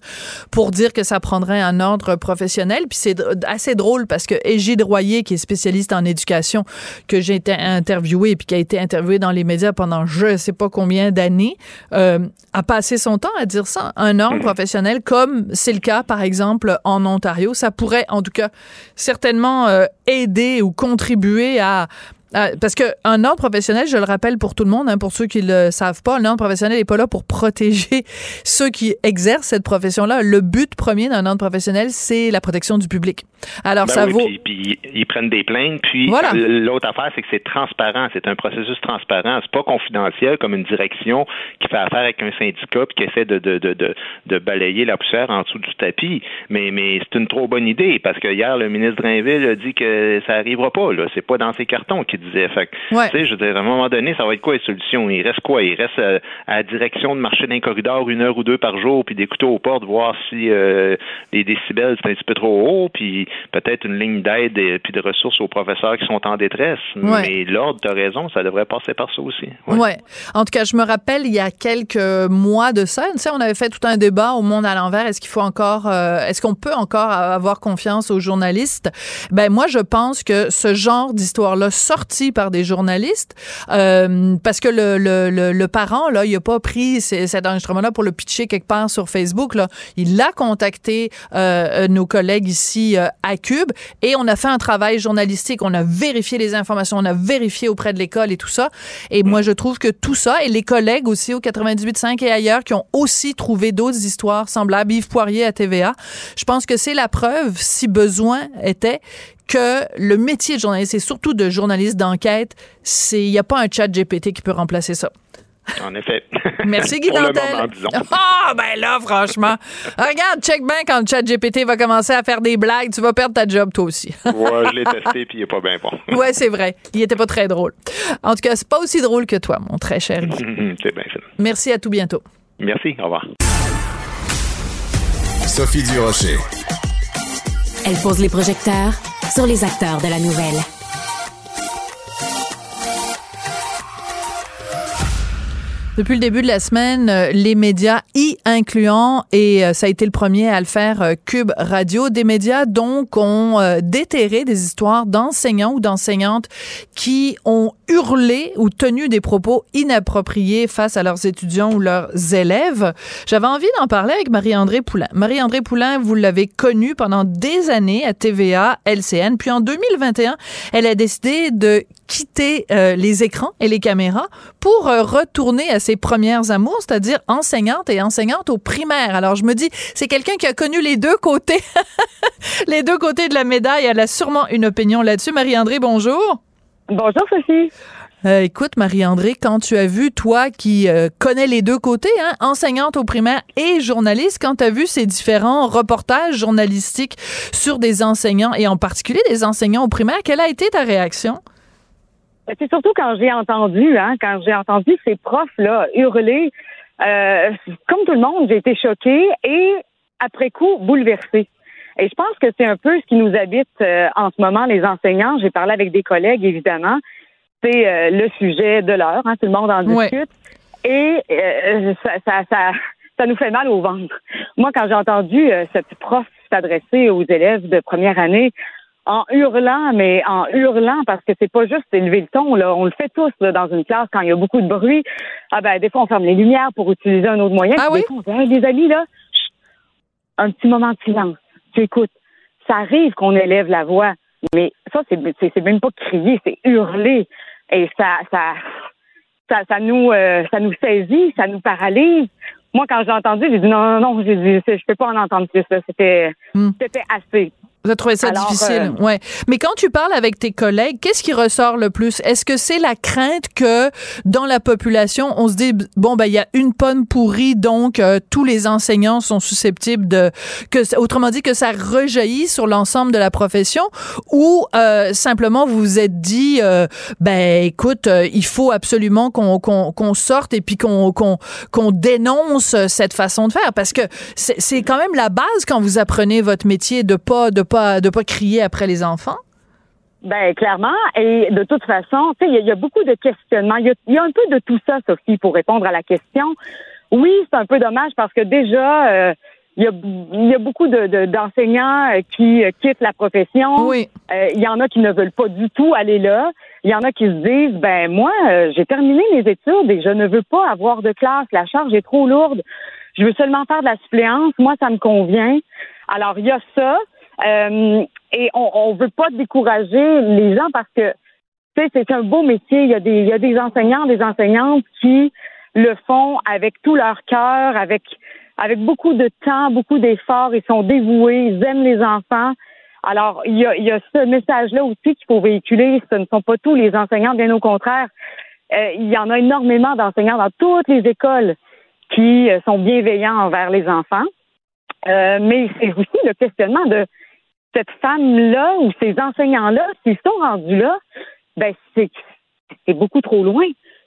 pour dire que ça prendrait un ordre professionnel. Puis c'est assez drôle parce que Égide Royer, qui est spécialiste en éducation, que j'ai été interviewé et puis qui a été interviewé dans les médias pendant je sais pas combien d'années, euh, a passé son temps à dire ça. Un ordre mmh. professionnel, comme c'est le cas par exemple en Ontario, ça pourrait en tout cas certainement euh, aider ou contribuer à ah, parce qu'un ordre professionnel, je le rappelle pour tout le monde, hein, pour ceux qui le savent pas, un ordre professionnel n'est pas là pour protéger *laughs* ceux qui exercent cette profession-là. Le but premier d'un ordre professionnel, c'est la protection du public. Alors ben ça vaut. Puis, ils prennent des plaintes. Puis l'autre affaire, c'est que c'est transparent. C'est un processus transparent. C'est pas confidentiel comme une direction qui fait affaire avec un syndicat puis qui essaie de, de, de, de, de balayer la poussière en dessous du tapis. Mais, mais c'est une trop bonne idée parce que hier, le ministre Drainville a dit que ça arrivera pas. Là, c'est pas dans ses cartons qu'il disait. Fait tu sais, je veux dire, à un moment donné, ça va être quoi les solutions? Il reste quoi? Il reste à la direction de marcher dans un corridor une heure ou deux par jour, puis d'écouter aux portes, voir si euh, les décibels sont un petit peu trop haut, puis peut-être une ligne d'aide et puis de ressources aux professeurs qui sont en détresse. Mais l'ordre, tu as raison, ça devrait passer par ça aussi. Oui. Ouais. En tout cas, je me rappelle, il y a quelques mois de ça, tu sais, on avait fait tout un débat au monde à l'envers. Est-ce qu'il faut encore, euh, est-ce qu'on peut encore avoir confiance aux journalistes? Ben, moi, je pense que ce genre d'histoire-là, sortir par des journalistes euh, parce que le, le, le, parent là, il a pas pris cet enregistrement-là pour le pitcher quelque part sur Facebook. Là, il a contacté euh, nos collègues ici euh, à Cube et on a fait un travail journalistique. On a vérifié les informations, on a vérifié auprès de l'école et tout ça. Et moi, je trouve que tout ça et les collègues aussi au 98.5 et ailleurs qui ont aussi trouvé d'autres histoires semblables, Yves Poirier à TVA, je pense que c'est la preuve, si besoin était, que le métier de journaliste et surtout de journaliste d'enquête, c'est il n'y a pas un chat GPT qui peut remplacer ça. En effet. *laughs* Merci Guy Dantel. *laughs* Ah, ben là, franchement. Regarde, check bien quand le chat GPT va commencer à faire des blagues, tu vas perdre ta job toi aussi. *laughs* ouais, je l'ai testé puis il est pas bien bon. ouais, c'est vrai. Il était pas très drôle. En tout cas, c'est pas aussi drôle que toi, mon très cher Guy. c'est bien fait. Merci à tout bientôt. Merci, au revoir. Sophie Durocher. Elle pose les projecteurs sur les acteurs de la nouvelle. Depuis le début de la semaine, euh, les médias, y incluant, et euh, ça a été le premier à le faire, euh, Cube Radio, des médias donc ont déterré des histoires d'enseignants ou d'enseignantes qui ont hurlé ou tenu des propos inappropriés face à leurs étudiants ou leurs élèves. J'avais envie d'en parler avec Marie-André Poulain. Marie-André Poulain, vous l'avez connue pendant des années à TVA, LCN, puis en 2021, elle a décidé de quitter les écrans et les caméras pour retourner à ses premières amours, c'est-à-dire enseignante et enseignante au primaire. Alors je me dis, c'est quelqu'un qui a connu les deux côtés, *laughs* les deux côtés de la médaille. Elle a sûrement une opinion là-dessus. Marie-André, bonjour. Bonjour Sophie. Euh, écoute, Marie-André, quand tu as vu, toi qui euh, connais les deux côtés, hein, enseignante au primaire et journaliste, quand tu as vu ces différents reportages journalistiques sur des enseignants et en particulier des enseignants au primaire, quelle a été ta réaction? Ben, c'est surtout quand j'ai entendu, hein, quand j'ai entendu ces profs-là hurler, euh, comme tout le monde, j'ai été choquée et après coup bouleversée. Et je pense que c'est un peu ce qui nous habite euh, en ce moment, les enseignants. J'ai parlé avec des collègues, évidemment. C'est euh, le sujet de l'heure, hein, tout le monde en discute. Et ça, ça, ça, ça, nous fait mal au ventre. Moi, quand j'ai entendu cette prof s'adresser aux élèves de première année en hurlant, mais en hurlant parce que c'est pas juste élever le ton. Là. On le fait tous là, dans une classe quand il y a beaucoup de bruit. Ah ben des fois on ferme les lumières pour utiliser un autre moyen. Ah oui? Des fois, on dit, amis là, un petit moment de silence. Tu écoutes. Ça arrive qu'on élève la voix, mais ça c'est c'est même pas crier, c'est hurler. Et ça ça ça, ça nous euh, ça nous saisit, ça nous paralyse. Moi, quand j'ai entendu, j'ai dit non, non, non, j'ai dit, je peux pas en entendre plus. C'était, hmm. c'était assez. Vous avez trouvé ça difficile, euh, ouais. Mais quand tu parles avec tes collègues, qu'est-ce qui ressort le plus? Est-ce que c'est la crainte que dans la population, on se dit bon ben il y a une pomme pourrie, donc euh, tous les enseignants sont susceptibles de que autrement dit que ça rejaillit sur l'ensemble de la profession, ou euh, simplement vous vous êtes dit ben écoute, il faut absolument qu'on qu'on sorte et puis qu'on qu'on qu'on dénonce cette façon de faire? Parce que c'est quand même la base quand vous apprenez votre métier de pas de pas de pas crier après les enfants? Ben clairement, et de toute façon, tu sais, il y, a beaucoup de questionnements. Il y, a un peu de tout ça, Sophie, pour répondre à la question. Oui, c'est un peu dommage parce que déjà, euh, il y, a, beaucoup d'enseignants euh, qui euh, quittent la profession. Oui. Il y en a qui ne veulent pas du tout aller là. Il y en a qui se disent, ben moi, j'ai terminé mes études et je ne veux pas avoir de classe. La charge est trop lourde. Je veux seulement faire de la suppléance. Moi, ça me convient. Alors, il y a ça. Euh, et on ne veut pas décourager les gens parce que c'est un beau métier. Il y, a des, il y a des enseignants, des enseignantes qui le font avec tout leur cœur, avec avec beaucoup de temps, beaucoup d'efforts. Ils sont dévoués, ils aiment les enfants. Alors, il y a, il y a ce message-là aussi qu'il faut véhiculer. Ce ne sont pas tous les enseignants, bien au contraire. Euh, il y en a énormément d'enseignants dans toutes les écoles qui euh, sont bienveillants envers les enfants. Euh, mais c'est aussi le questionnement de cette femme-là ou ces enseignants-là, s'ils sont rendus là, ben c'est beaucoup trop loin.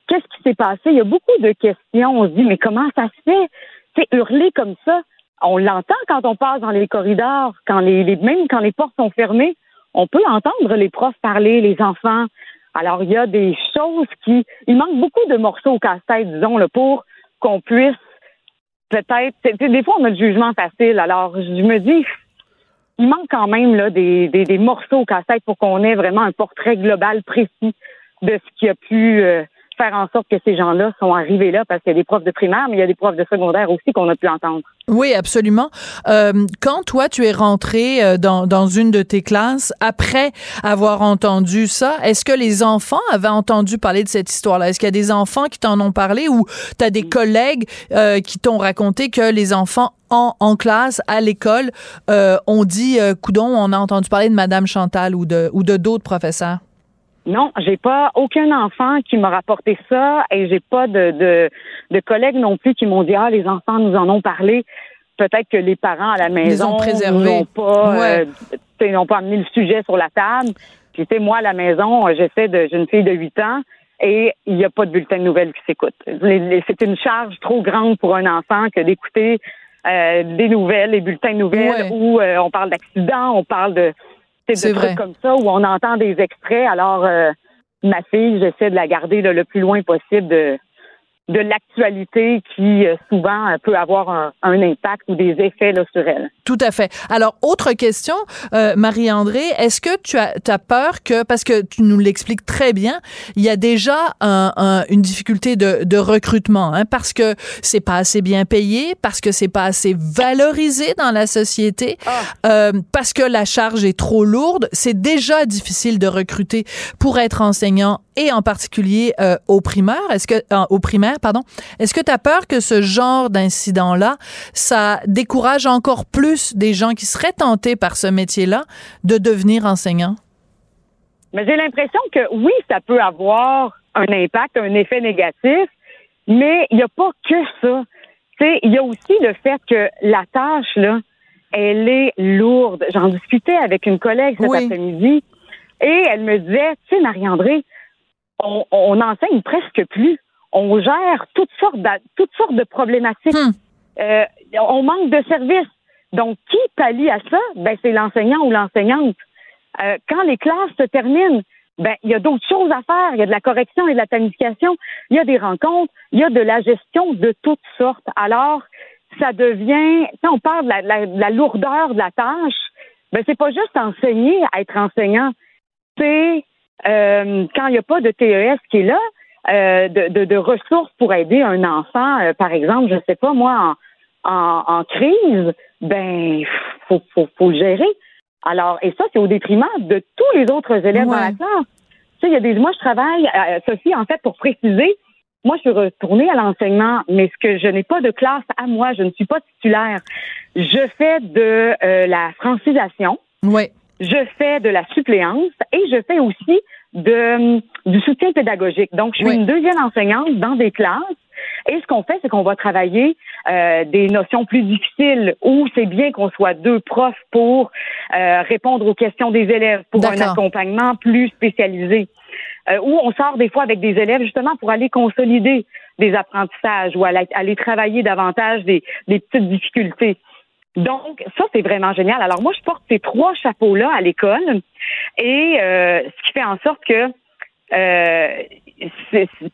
Qu'est-ce qui s'est passé? Il y a beaucoup de questions. On se dit, mais comment ça se fait? C'est hurler comme ça. On l'entend quand on passe dans les corridors, quand les, les, même quand les portes sont fermées, on peut entendre les profs parler, les enfants. Alors, il y a des choses qui. Il manque beaucoup de morceaux au casse-tête, disons, là, pour qu'on puisse peut-être. Des fois, on a le jugement facile. Alors, je me dis, il manque quand même là, des, des, morceaux au casse-tête pour qu'on ait vraiment un portrait global précis de ce qui a pu euh, faire en sorte que ces gens-là sont arrivés là parce qu'il y a des profs de primaire, mais il y a des profs de secondaire aussi qu'on a pu entendre. Oui, absolument. Euh, quand toi, tu es rentré euh, dans, dans une de tes classes, après avoir entendu ça, est-ce que les enfants avaient entendu parler de cette histoire-là? Est-ce qu'il y a des enfants qui t'en ont parlé ou tu as des collègues euh, qui t'ont raconté que les enfants en, en classe, à l'école, ont dit, coudon, on a entendu parler de Madame Chantal ou de ou de d'autres professeurs? Non, j'ai pas aucun enfant qui m'a rapporté ça et j'ai pas de, de, de, collègues non plus qui m'ont dit ah les enfants nous en ont parlé. Peut-être que les parents à la maison n'ont pas euh, n'ont pas amené le sujet sur la table. Puis tu moi à la maison, j'essaie de j'ai une fille de 8 ans et il n'y a pas de bulletin de nouvelles qui s'écoute. C'est une charge trop grande pour un enfant que d'écouter euh, des nouvelles, les bulletins de nouvelles où euh, on parle d'accidents, on parle de c'est de trucs comme ça où on entend des extraits. Alors, euh, ma fille, j'essaie de la garder le plus loin possible de, de l'actualité qui euh, souvent euh, peut avoir un, impact ou des effets là, sur elle. Tout à fait. Alors, autre question, euh, Marie-André, est-ce que tu as, as, peur que, parce que tu nous l'expliques très bien, il y a déjà un, une difficulté de, de recrutement, hein, parce que c'est pas assez bien payé, parce que c'est pas assez valorisé dans la société, ah. euh, parce que la charge est trop lourde. C'est déjà difficile de recruter pour être enseignant et en particulier euh, au primaire. Est-ce que euh, au primaire, pardon, est-ce que tu as peur que ce genre d'incident-là, ça décourage encore plus des gens qui seraient tentés par ce métier-là de devenir enseignants? Mais j'ai l'impression que oui, ça peut avoir un impact, un effet négatif, mais il n'y a pas que ça. Il y a aussi le fait que la tâche, là, elle est lourde. J'en discutais avec une collègue cet après-midi et elle me disait, tu sais, Marie-André, on, on enseigne presque plus. On gère toutes sortes de, toutes sortes de problématiques. Hmm. Euh, on manque de services. Donc, qui pallie à ça? Ben, c'est l'enseignant ou l'enseignante. Euh, quand les classes se terminent, ben, il y a d'autres choses à faire. Il y a de la correction et de la planification. Il y a des rencontres. Il y a de la gestion de toutes sortes. Alors, ça devient, quand on parle de la, la lourdeur de la tâche, ben, c'est pas juste enseigner à être enseignant. C'est euh, quand il n'y a pas de TES qui est là, euh, de, de, ressources pour aider un enfant, euh, par exemple, je sais pas moi, en, en, crise, ben faut, faut, faut le gérer. Alors, et ça, c'est au détriment de tous les autres élèves dans la classe. Tu sais, il y a des. Moi, je travaille, Sophie, en fait, pour préciser, moi, je suis retournée à l'enseignement, mais ce que je n'ai pas de classe à moi, je ne suis pas titulaire. Je fais de la francisation. Oui je fais de la suppléance et je fais aussi de, du soutien pédagogique. Donc, je suis une deuxième enseignante dans des classes. Et ce qu'on fait, c'est qu'on va travailler euh, des notions plus difficiles où c'est bien qu'on soit deux profs pour euh, répondre aux questions des élèves, pour un accompagnement plus spécialisé. Euh, où on sort des fois avec des élèves justement pour aller consolider des apprentissages ou aller, aller travailler davantage des, des petites difficultés. Donc, ça, c'est vraiment génial. Alors, moi, je porte ces trois chapeaux-là à l'école et euh, ce qui fait en sorte que euh,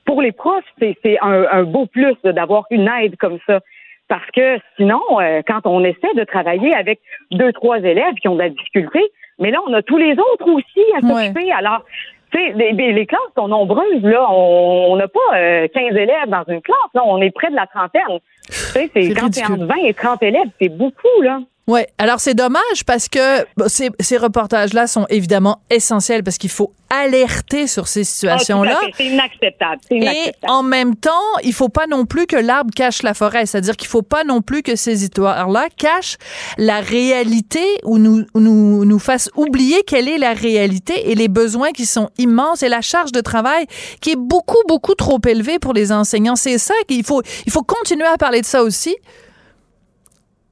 pour les profs, c'est un, beau plus d'avoir une aide comme ça. Parce que sinon, euh, quand on essaie de travailler avec deux, trois élèves qui ont de la difficulté, mais là, on a tous les autres aussi à s'occuper. Alors, tu sais, les, classes sont nombreuses, là. On n'a pas 15 élèves dans une classe, là. On est près de la trentaine. Tu sais, c'est quand t'es entre 20 et 30 élèves, c'est beaucoup, là. Ouais, alors c'est dommage parce que ces, ces reportages-là sont évidemment essentiels parce qu'il faut alerter sur ces situations-là. Ah, c'est inacceptable. Et en même temps, il faut pas non plus que l'arbre cache la forêt, c'est-à-dire qu'il faut pas non plus que ces histoires-là cachent la réalité ou nous nous nous fassent oublier quelle est la réalité et les besoins qui sont immenses et la charge de travail qui est beaucoup beaucoup trop élevée pour les enseignants. C'est ça qu'il faut il faut continuer à parler de ça aussi.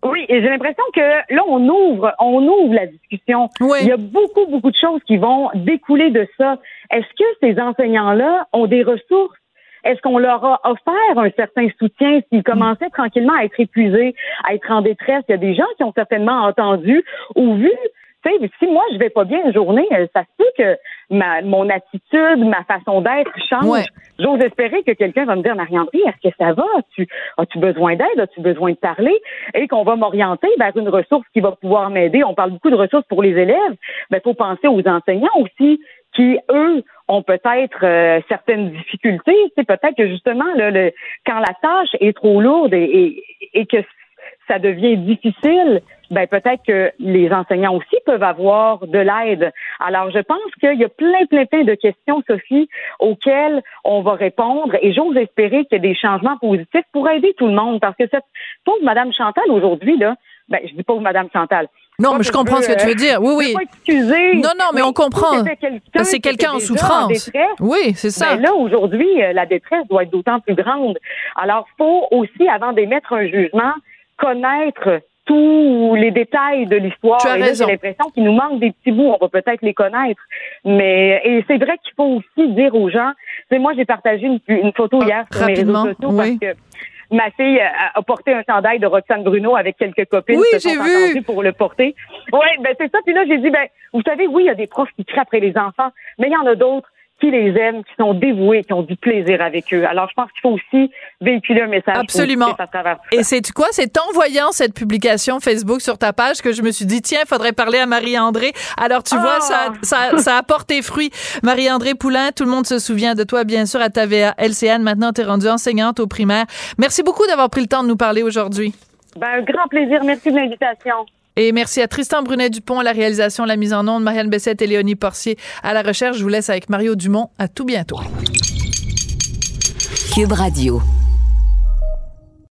Oui, et j'ai l'impression que là, on ouvre, on ouvre la discussion. Il y a beaucoup, beaucoup de choses qui vont découler de ça. Est-ce que ces enseignants-là ont des ressources? Est-ce qu'on leur a offert un certain soutien s'ils commençaient tranquillement à être épuisés, à être en détresse? Il y a des gens qui ont certainement entendu ou vu si moi je vais pas bien une journée, euh, ça se peut que ma mon attitude, ma façon d'être change. J'ose espérer que quelqu'un va me dire Marie-André, est-ce que ça va? As-tu as-tu besoin d'aide? As-tu besoin de parler? Et qu'on va m'orienter vers une ressource qui va pouvoir m'aider. On parle beaucoup de ressources pour les élèves, mais faut penser aux enseignants aussi qui eux ont peut-être euh, certaines difficultés. C'est peut-être que justement le, quand la tâche est trop lourde et, et que ça devient difficile, ben peut-être que les enseignants aussi peuvent avoir de l'aide. Alors, je pense qu'il y a plein, plein, plein de questions, Sophie, auxquelles on va répondre et j'ose espérer qu'il y a des changements positifs pour aider tout le monde parce que cette pauvre Madame Chantal aujourd'hui, là, ben, je dis pauvre Madame Chantal. Non, mais je comprends ce que tu veux dire. Oui, oui. Excuser, non, non, mais, on comprend. C'est quelqu'un en souffrance. oui, c'est ça. Mais là, aujourd'hui, euh, la détresse doit être d'autant plus grande. Alors, faut aussi, avant d'émettre un jugement, connaître tous les détails de l'histoire. Tu as J'ai l'impression qu'il nous manque des petits bouts. On va peut-être les connaître. Mais et c'est vrai qu'il faut aussi dire aux gens. C'est moi, j'ai partagé une, photo hier sur mes réseaux sociaux parce que ma fille a, porté un chandail de Roxane Bruno avec quelques copines oui, qui se vu. pour le porter. Oui, ben c'est ça. Puis là, j'ai dit, ben, vous savez, oui, il y a des profs qui crient après les enfants, mais il y en a d'autres qui les aiment, qui sont dévoués, qui ont du plaisir avec eux. Alors, je pense qu'il faut aussi véhiculer un message Absolument. à travers Et c'est quoi? C'est en voyant cette publication Facebook sur ta page que je me suis dit, tiens, il faudrait parler à Marie-André. Alors, tu vois, ça, Ah! ça, ça a porté fruit. Marie-André Poulain, tout le monde se souvient de toi, bien sûr, à ta VA LCN. Maintenant, tu es rendue enseignante au primaire. Merci beaucoup d'avoir pris le temps de nous parler aujourd'hui. Ben, un grand plaisir. Merci de l'invitation. Et merci à Tristan Brunet-Dupont à la réalisation, la mise en onde, Marianne Bessette et Léonie Porcier à la recherche. Je vous laisse avec Mario Dumont. À tout bientôt. Cube Radio.